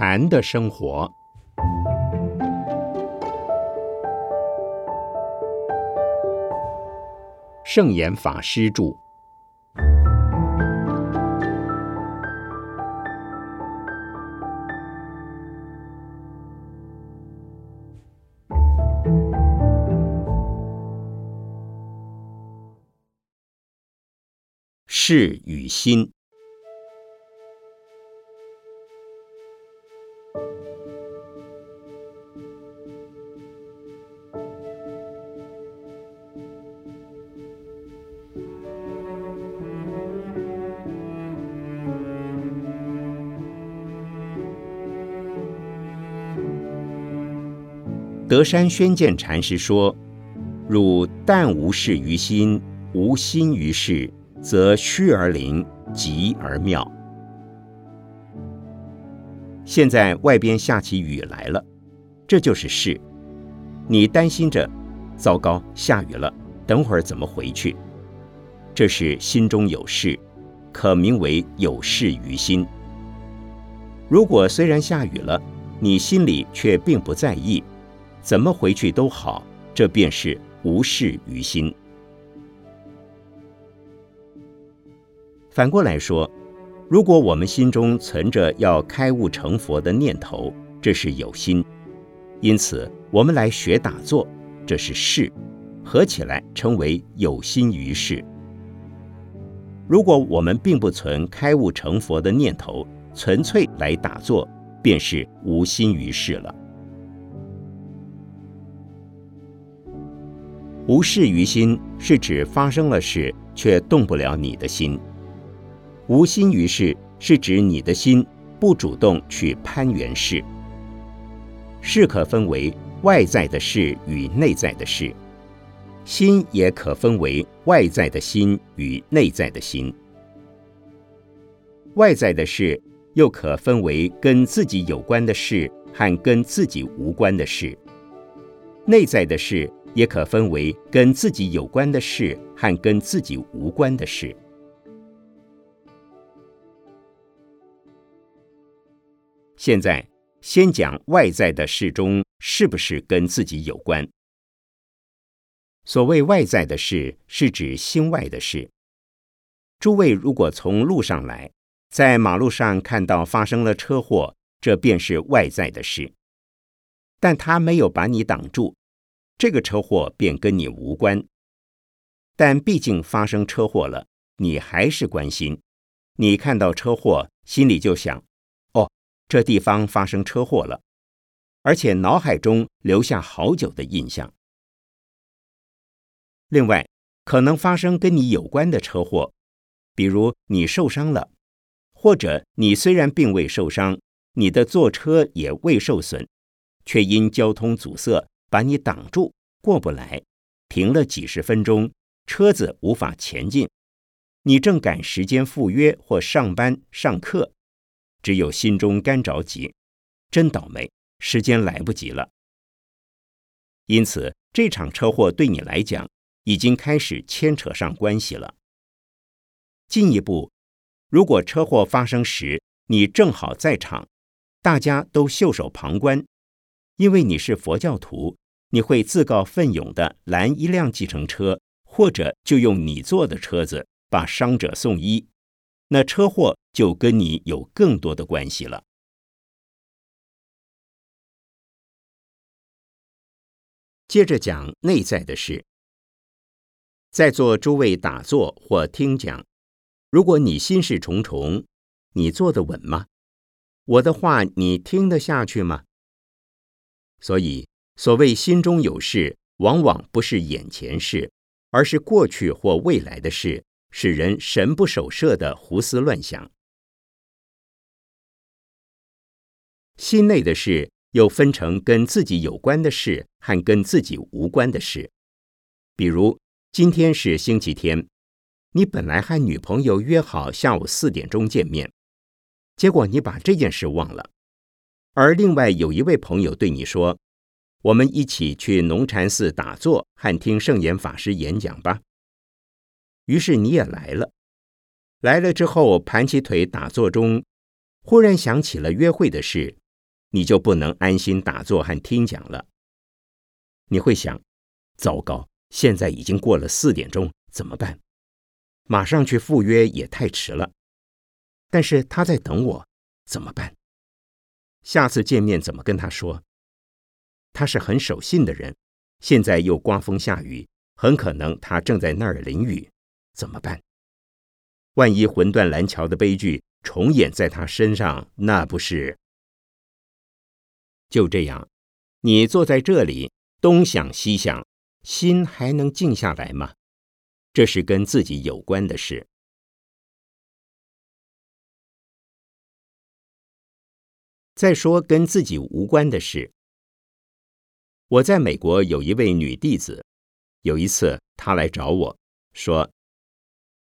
禅的生活，圣严法师著。事与心。德山宣鉴禅师说：“汝但无事于心，无心于事，则虚而灵，极而妙。”现在外边下起雨来了，这就是事。你担心着，糟糕，下雨了，等会儿怎么回去？这是心中有事，可名为有事于心。如果虽然下雨了，你心里却并不在意。怎么回去都好，这便是无事于心。反过来说，如果我们心中存着要开悟成佛的念头，这是有心；因此，我们来学打坐，这是事，合起来称为有心于事。如果我们并不存开悟成佛的念头，纯粹来打坐，便是无心于事了。无事于心是指发生了事却动不了你的心；无心于事是指你的心不主动去攀缘事。事可分为外在的事与内在的事，心也可分为外在的心与内在的心。外在的事又可分为跟自己有关的事和跟自己无关的事，内在的事。也可分为跟自己有关的事和跟自己无关的事。现在先讲外在的事中是不是跟自己有关。所谓外在的事，是指心外的事。诸位如果从路上来，在马路上看到发生了车祸，这便是外在的事，但他没有把你挡住。这个车祸便跟你无关，但毕竟发生车祸了，你还是关心。你看到车祸，心里就想：哦，这地方发生车祸了，而且脑海中留下好久的印象。另外，可能发生跟你有关的车祸，比如你受伤了，或者你虽然并未受伤，你的坐车也未受损，却因交通阻塞。把你挡住，过不来，停了几十分钟，车子无法前进。你正赶时间赴约或上班上课，只有心中干着急，真倒霉，时间来不及了。因此，这场车祸对你来讲已经开始牵扯上关系了。进一步，如果车祸发生时你正好在场，大家都袖手旁观。因为你是佛教徒，你会自告奋勇的拦一辆计程车，或者就用你坐的车子把伤者送医，那车祸就跟你有更多的关系了。接着讲内在的事，在座诸位打坐或听讲，如果你心事重重，你坐得稳吗？我的话你听得下去吗？所以，所谓心中有事，往往不是眼前事，而是过去或未来的事，使人神不守舍的胡思乱想。心内的事又分成跟自己有关的事和跟自己无关的事。比如，今天是星期天，你本来和女朋友约好下午四点钟见面，结果你把这件事忘了。而另外有一位朋友对你说：“我们一起去农禅寺打坐和听圣严法师演讲吧。”于是你也来了。来了之后，盘起腿打坐中，忽然想起了约会的事，你就不能安心打坐和听讲了。你会想：糟糕，现在已经过了四点钟，怎么办？马上去赴约也太迟了。但是他在等我，怎么办？下次见面怎么跟他说？他是很守信的人，现在又刮风下雨，很可能他正在那儿淋雨，怎么办？万一魂断蓝桥的悲剧重演在他身上，那不是？就这样，你坐在这里东想西想，心还能静下来吗？这是跟自己有关的事。再说跟自己无关的事。我在美国有一位女弟子，有一次她来找我说：“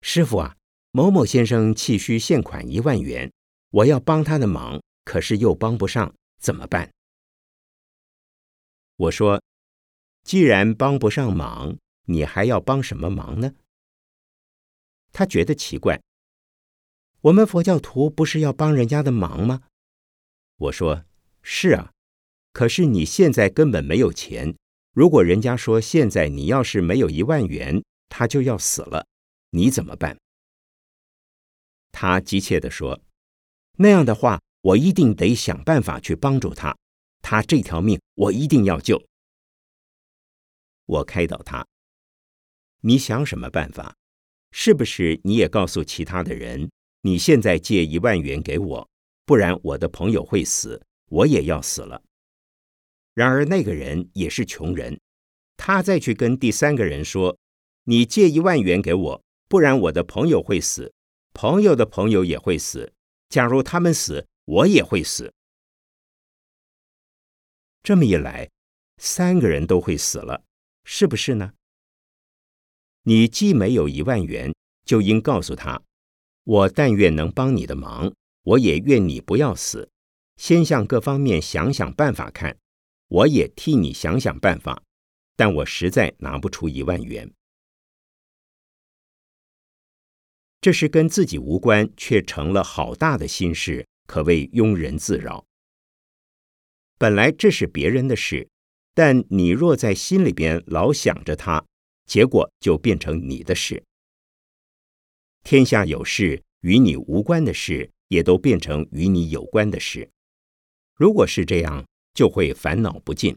师傅啊，某某先生气需现款一万元，我要帮他的忙，可是又帮不上，怎么办？”我说：“既然帮不上忙，你还要帮什么忙呢？”他觉得奇怪。我们佛教徒不是要帮人家的忙吗？我说：“是啊，可是你现在根本没有钱。如果人家说现在你要是没有一万元，他就要死了，你怎么办？”他急切地说：“那样的话，我一定得想办法去帮助他。他这条命我一定要救。”我开导他：“你想什么办法？是不是你也告诉其他的人，你现在借一万元给我？”不然我的朋友会死，我也要死了。然而那个人也是穷人，他再去跟第三个人说：“你借一万元给我，不然我的朋友会死，朋友的朋友也会死。假如他们死，我也会死。”这么一来，三个人都会死了，是不是呢？你既没有一万元，就应告诉他：“我但愿能帮你的忙。”我也愿你不要死，先向各方面想想办法看。我也替你想想办法，但我实在拿不出一万元。这是跟自己无关，却成了好大的心事，可谓庸人自扰。本来这是别人的事，但你若在心里边老想着他，结果就变成你的事。天下有事与你无关的事。也都变成与你有关的事。如果是这样，就会烦恼不尽。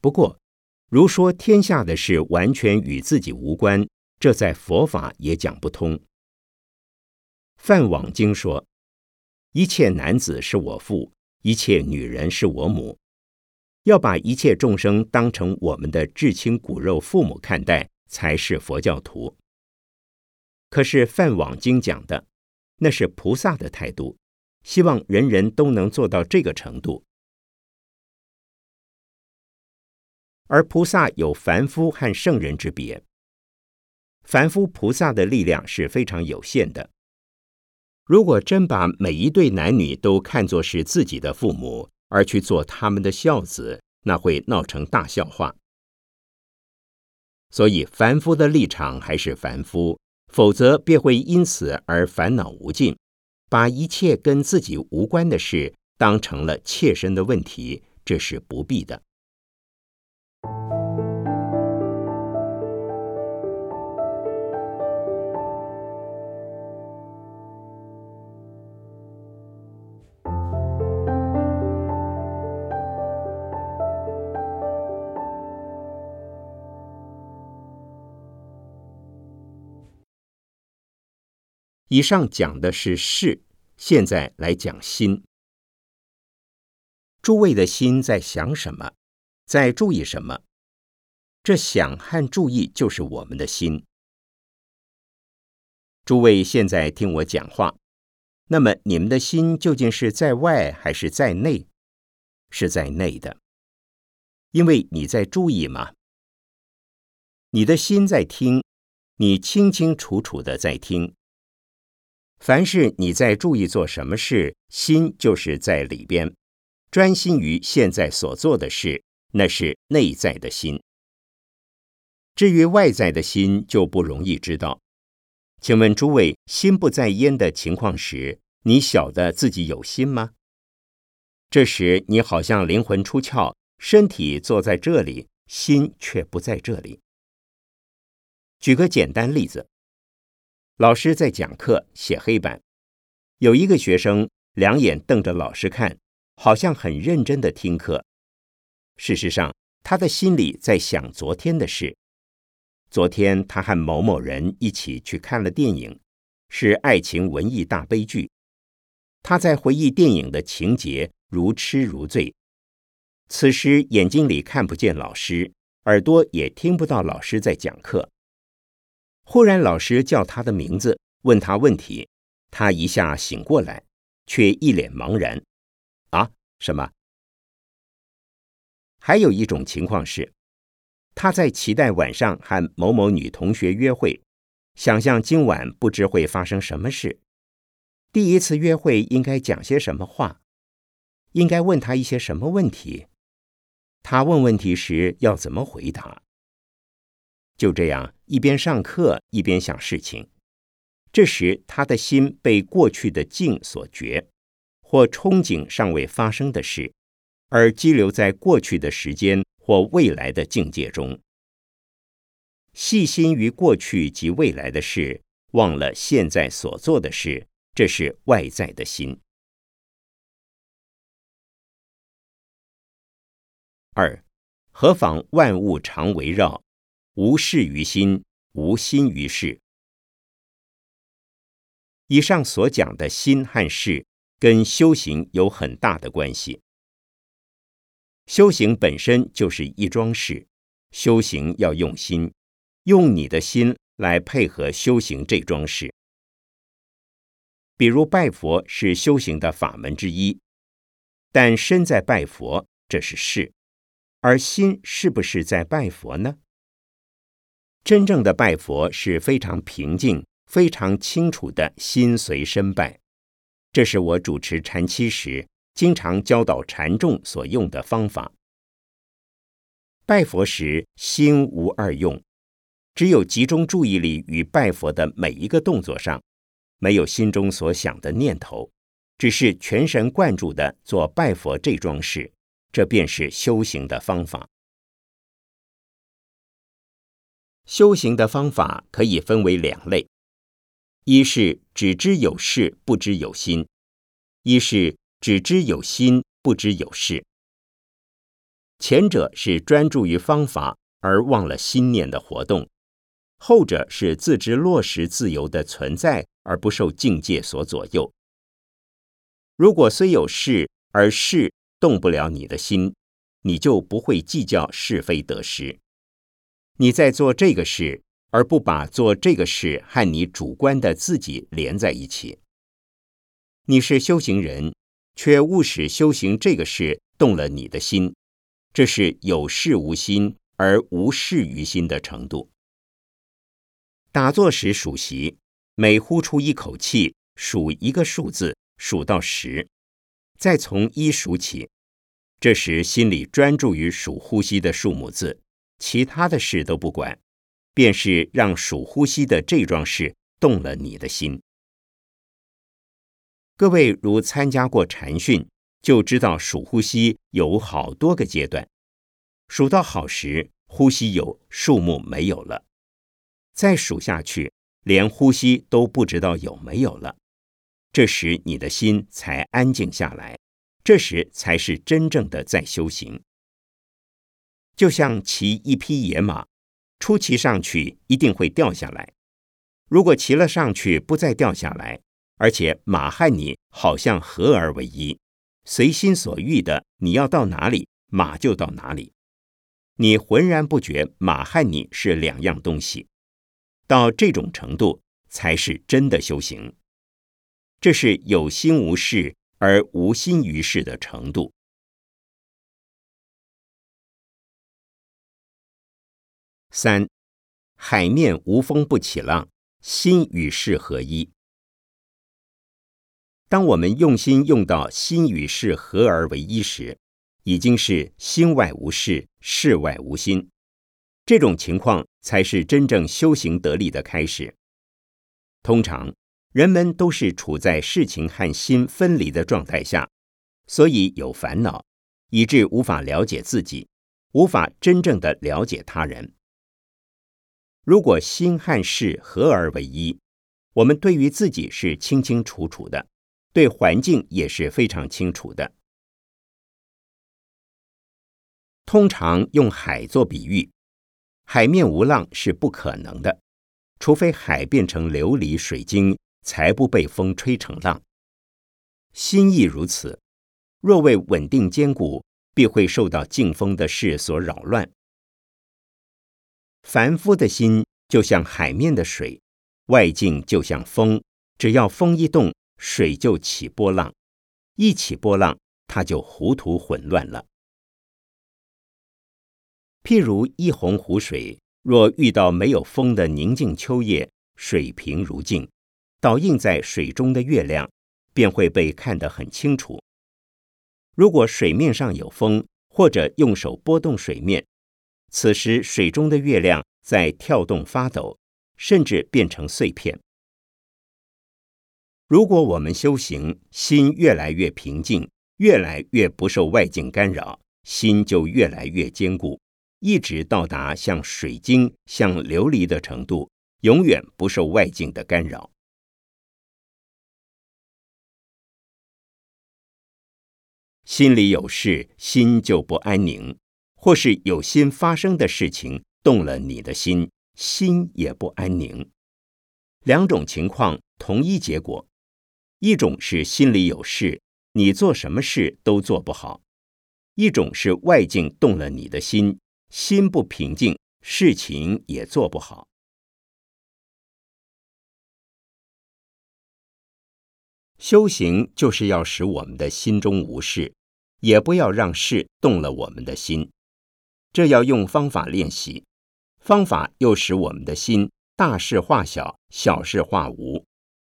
不过，如说天下的事完全与自己无关，这在佛法也讲不通。梵网经说：“一切男子是我父，一切女人是我母。”要把一切众生当成我们的至亲骨肉父母看待，才是佛教徒。可是梵网经讲的，那是菩萨的态度，希望人人都能做到这个程度。而菩萨有凡夫和圣人之别，凡夫菩萨的力量是非常有限的。如果真把每一对男女都看作是自己的父母，而去做他们的孝子，那会闹成大笑话。所以凡夫的立场还是凡夫。否则便会因此而烦恼无尽，把一切跟自己无关的事当成了切身的问题，这是不必的。以上讲的是事，现在来讲心。诸位的心在想什么，在注意什么？这想和注意就是我们的心。诸位现在听我讲话，那么你们的心究竟是在外还是在内？是在内的，因为你在注意嘛。你的心在听，你清清楚楚的在听。凡是你在注意做什么事，心就是在里边，专心于现在所做的事，那是内在的心。至于外在的心，就不容易知道。请问诸位，心不在焉的情况时，你晓得自己有心吗？这时你好像灵魂出窍，身体坐在这里，心却不在这里。举个简单例子，老师在讲课，写黑板，有一个学生两眼瞪着老师看，好像很认真的听课。事实上，他的心里在想昨天的事。昨天他和某某人一起去看了电影，是爱情文艺大悲剧。他在回忆电影的情节，如痴如醉。此时眼睛里看不见老师，耳朵也听不到老师在讲课。忽然老师叫他的名字，问他问题，他一下醒过来，却一脸茫然。啊，什么？还有一种情况是，他在期待晚上和某某女同学约会，想象今晚不知会发生什么事。第一次约会应该讲些什么话？应该问他一些什么问题？他问问题时要怎么回答？就这样一边上课一边想事情，这时他的心被过去的境所绝，或憧憬尚未发生的事。而积留在过去的时间或未来的境界中，细心于过去及未来的事，忘了现在所做的事，这是外在的心。二，何妨万物常围绕，无事于心，无心于事。以上所讲的心和事，跟修行有很大的关系。修行本身就是一桩事，修行要用心，用你的心来配合修行这桩事。比如拜佛是修行的法门之一，但身在拜佛这是事，而心是不是在拜佛呢？真正的拜佛是非常平静、非常清楚的心随身拜，这是我主持禅期时。经常教导禅众所用的方法。拜佛时心无二用，只有集中注意力于拜佛的每一个动作上，没有心中所想的念头，只是全神贯注的做拜佛这桩事，这便是修行的方法。修行的方法可以分为两类：一是只知有事不知有心；一是。只知有心，不知有事。前者是专注于方法而忘了心念的活动，后者是自知落实自由的存在而不受境界所左右。如果虽有事，而事动不了你的心，你就不会计较是非得失。你在做这个事，而不把做这个事和你主观的自己连在一起。你是修行人。却误使修行这个事动了你的心，这是有事无心而无事于心的程度。打坐时数息，每呼出一口气，数一个数字，数到十，再从一数起。这时心里专注于数呼吸的数目字，其他的事都不管，便是让数呼吸的这桩事动了你的心。各位如参加过禅训，就知道数呼吸有好多个阶段。数到好时，呼吸有数目没有了；再数下去，连呼吸都不知道有没有了。这时你的心才安静下来，这时才是真正的在修行。就像骑一匹野马，初骑上去一定会掉下来，如果骑了上去不再掉下来。而且马和你好像合而为一，随心所欲的，你要到哪里，马就到哪里。你浑然不觉马和你是两样东西，到这种程度才是真的修行。这是有心无事而无心于事的程度。三，海面无风不起浪，心与事合一。当我们用心用到心与事合而为一时，已经是心外无事，事外无心。这种情况才是真正修行得力的开始。通常，人们都是处在事情和心分离的状态下，所以有烦恼，以致无法了解自己，无法真正的了解他人。如果心和事合而为一，我们对于自己是清清楚楚的，对环境也是非常清楚的。通常用海做比喻，海面无浪是不可能的，除非海变成琉璃水晶，才不被风吹成浪。心亦如此，若未稳定坚固，必会受到劲风的事所扰乱。凡夫的心就像海面的水，外境就像风，只要风一动，水就起波浪，一起波浪，它就糊涂混乱了。譬如一泓湖水，若遇到没有风的宁静秋夜，水平如镜，倒映在水中的月亮，便会被看得很清楚。如果水面上有风，或者用手拨动水面，此时水中的月亮在跳动发抖，甚至变成碎片。如果我们修行，心越来越平静，越来越不受外境干扰，心就越来越坚固。一直到达像水晶、像琉璃的程度，永远不受外境的干扰。心里有事，心就不安宁；或是有心发生的事情动了你的心，心也不安宁。两种情况，同一结果：一种是心里有事，你做什么事都做不好；一种是外境动了你的心。心不平静，事情也做不好。修行就是要使我们的心中无事，也不要让事动了我们的心。这要用方法练习，方法又使我们的心大事化小，小事化无，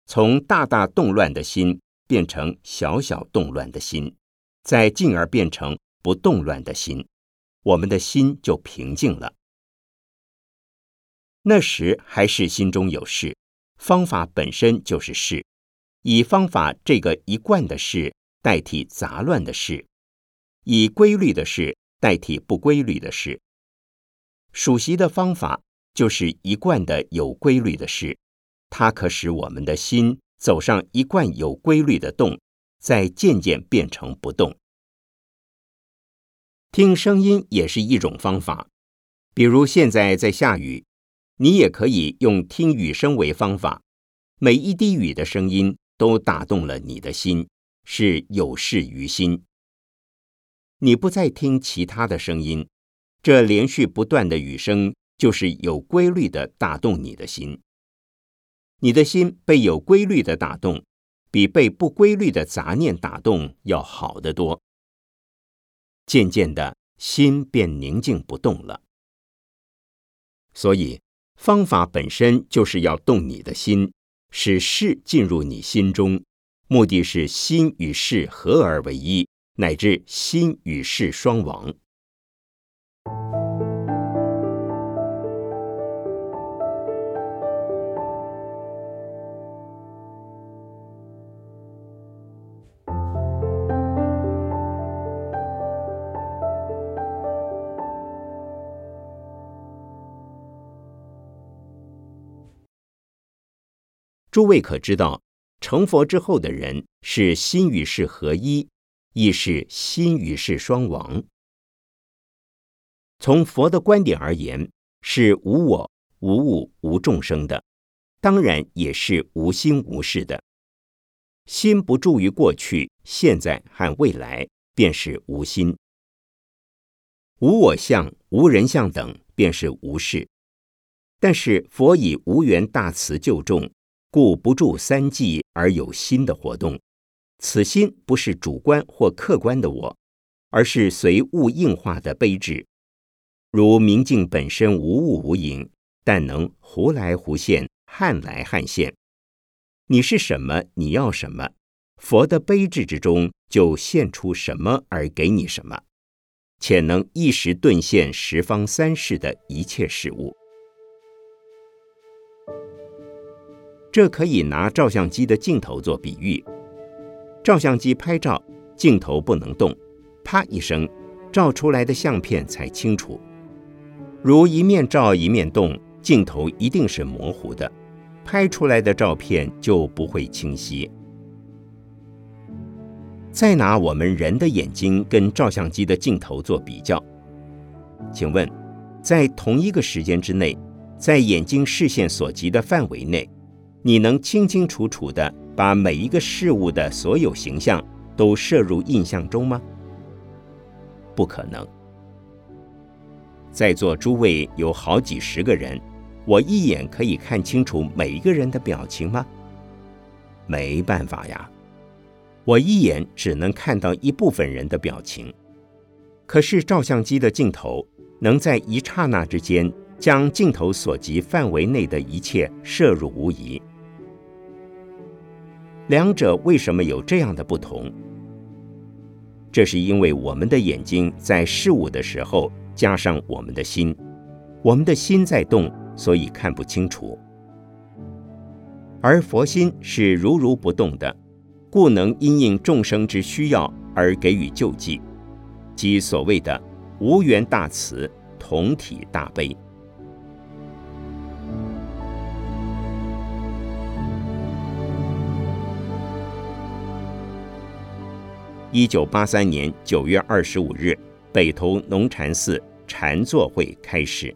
从大大动乱的心变成小小动乱的心，再进而变成不动乱的心。我们的心就平静了。那时还是心中有事，方法本身就是事，以方法这个一贯的事代替杂乱的事，以规律的事代替不规律的事。数习的方法就是一贯的有规律的事，它可使我们的心走上一贯有规律的动，再渐渐变成不动。听声音也是一种方法，比如现在在下雨，你也可以用听雨声为方法。每一滴雨的声音都打动了你的心，是有事于心。你不再听其他的声音，这连续不断的雨声就是有规律的打动你的心。你的心被有规律的打动，比被不规律的杂念打动要好得多。渐渐的，心便宁静不动了。所以，方法本身就是要动你的心，使事进入你心中，目的是心与事合而为一，乃至心与事双亡。诸位可知道，成佛之后的人是心与事合一，亦是心与事双亡。从佛的观点而言，是无我、无物、无众生的，当然也是无心无事的。心不住于过去、现在和未来，便是无心；无我相、无人相等，便是无事。但是佛以无缘大慈救众。故不住三际而有心的活动，此心不是主观或客观的我，而是随物应化的悲智。如明镜本身无物无影，但能忽来忽现，汉来汉现。你是什么？你要什么？佛的悲智之中就现出什么而给你什么，且能一时顿现十方三世的一切事物。这可以拿照相机的镜头做比喻。照相机拍照，镜头不能动，啪一声，照出来的相片才清楚。如一面照一面动，镜头一定是模糊的，拍出来的照片就不会清晰。再拿我们人的眼睛跟照相机的镜头做比较，请问，在同一个时间之内，在眼睛视线所及的范围内，你能清清楚楚的把每一个事物的所有形象都摄入印象中吗？不可能。在座诸位有好几十个人，我一眼可以看清楚每一个人的表情吗？没办法呀，我一眼只能看到一部分人的表情。可是照相机的镜头能在一刹那之间将镜头所及范围内的一切摄入无疑。两者为什么有这样的不同？这是因为我们的眼睛在事物的时候。加上我们的心，我们的心在动，所以看不清楚；而佛心是如如不动的，故能因应众生之需要而给予救济，即所谓的无缘大慈，同体大悲。一九八三年九月二十五日。北投农禅寺禅坐会开始。